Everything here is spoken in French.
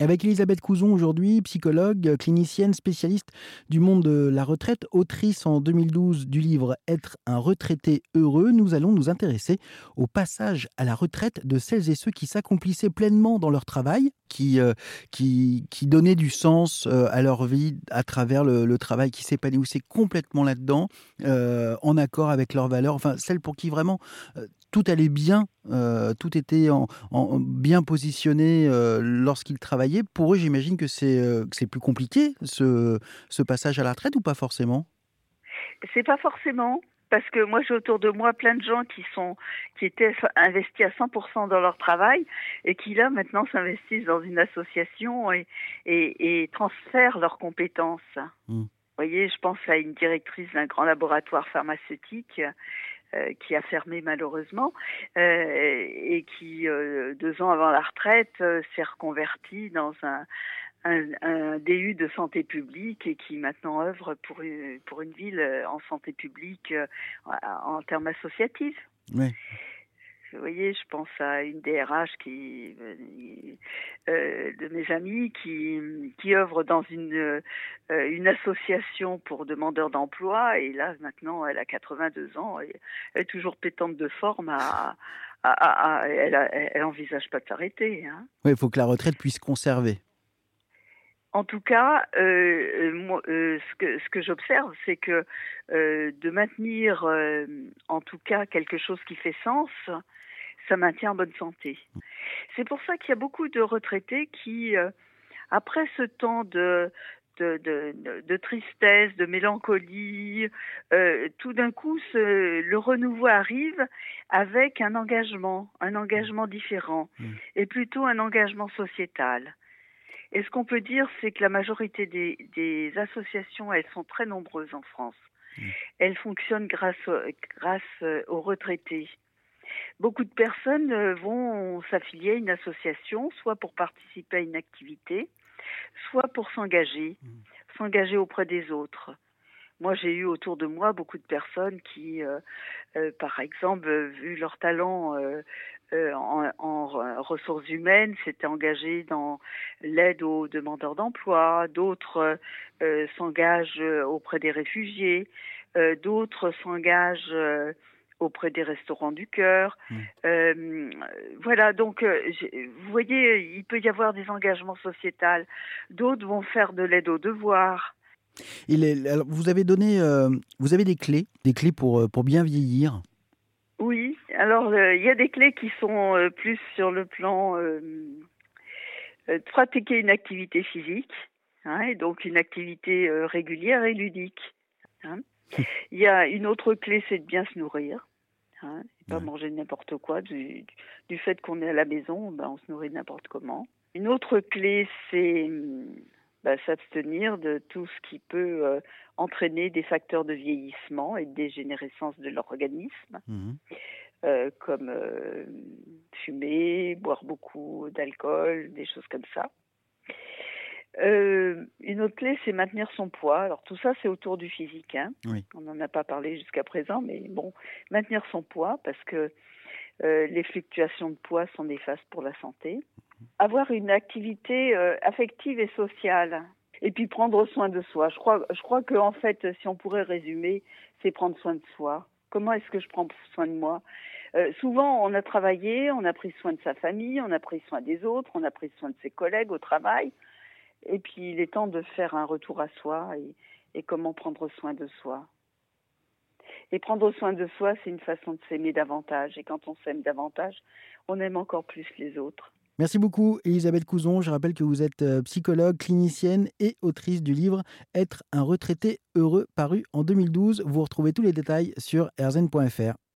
Avec Elisabeth Couzon aujourd'hui, psychologue, clinicienne, spécialiste du monde de la retraite, autrice en 2012 du livre Être un retraité heureux, nous allons nous intéresser au passage à la retraite de celles et ceux qui s'accomplissaient pleinement dans leur travail, qui, euh, qui, qui donnaient du sens euh, à leur vie à travers le, travail, qui s'épanouissaient complètement là-dedans, euh, en accord avec leurs valeurs, enfin celles pour qui vraiment tout allait bien, tout était en, en bien positionné lorsqu'ils travaillaient. Pour eux, j'imagine que c'est euh, plus compliqué ce, ce passage à la retraite ou pas forcément? C'est pas forcément. Parce que moi, j'ai autour de moi plein de gens qui sont, qui étaient investis à 100% dans leur travail et qui là maintenant s'investissent dans une association et, et, et transfèrent leurs compétences. Mm. Vous voyez, je pense à une directrice d'un grand laboratoire pharmaceutique euh, qui a fermé malheureusement euh, et qui, euh, deux ans avant la retraite, s'est reconvertie dans un, DU de santé publique et qui maintenant œuvre pour une, pour une ville en santé publique en termes associatifs. Oui. Vous voyez, je pense à une DRH qui, euh, de mes amis qui, qui œuvre dans une, euh, une association pour demandeurs d'emploi et là maintenant elle a 82 ans et elle est toujours pétante de forme elle, elle envisage pas de s'arrêter. Hein. Oui, il faut que la retraite puisse conserver. En tout cas, euh, moi, euh, ce que, ce que j'observe, c'est que euh, de maintenir, euh, en tout cas, quelque chose qui fait sens, ça maintient en bonne santé. C'est pour ça qu'il y a beaucoup de retraités qui, euh, après ce temps de, de, de, de, tristesse, de mélancolie, euh, tout d'un coup, ce, le renouveau arrive avec un engagement, un engagement différent, Mmh. et plutôt un engagement sociétal. Et ce qu'on peut dire, c'est que la majorité des, des, associations, elles sont très nombreuses en France. Mmh. Elles fonctionnent grâce, grâce euh, aux retraités. Beaucoup de personnes euh, vont s'affilier à une association, soit pour participer à une activité, soit pour s'engager, mmh. s'engager auprès des autres. Moi, j'ai eu autour de moi beaucoup de personnes qui, euh, euh, par exemple, vu leur talent euh, en, en, ressources humaines, s'étaient engagées dans l'aide aux demandeurs d'emploi, d'autres s'engagent auprès des réfugiés, d'autres s'engagent auprès des restaurants du cœur. Mmh. Euh, voilà, donc vous voyez, il peut y avoir des engagements sociétals. D'autres vont faire de l'aide aux devoirs. Il est, alors vous avez donné, euh, vous avez des clés, des clés pour pour bien vieillir? Oui, alors euh, il y a des clés qui sont euh, plus sur le plan euh, de pratiquer une activité physique, hein, et donc une activité régulière et ludique. Hein. Il y a une autre clé, c'est de bien se nourrir. Hein, pas ouais. manger n'importe quoi. Du, du fait qu'on est à la maison, ben, on se nourrit n'importe comment. Une autre clé, c'est ben, s'abstenir de tout ce qui peut euh, entraîner des facteurs de vieillissement et de dégénérescence de l'organisme, mmh. euh, comme euh, fumer, boire beaucoup d'alcool, des choses comme ça. Une autre clé, c'est maintenir son poids. Alors tout ça, c'est autour du physique. Hein. Oui. On n'en a pas parlé jusqu'à présent, mais bon, maintenir son poids parce que les fluctuations de poids sont néfastes pour la santé. Avoir une activité euh, affective et sociale. Et puis prendre soin de soi. Je crois, je que en fait, si on pourrait résumer, c'est prendre soin de soi. Comment est-ce que je prends soin de moi? Euh, Souvent, on a travaillé, on a pris soin de sa famille, on a pris soin des autres, on a pris soin de ses collègues au travail. Et puis, il est temps de faire un retour à soi et comment prendre soin de soi. Et prendre soin de soi, c'est une façon de s'aimer davantage. Et quand on s'aime davantage, on aime encore plus les autres. Merci beaucoup, Elisabeth Couzon. Je rappelle que vous êtes euh, psychologue, clinicienne et autrice du livre Être un retraité heureux, paru en 2012. Vous retrouvez tous les détails sur erzen.fr.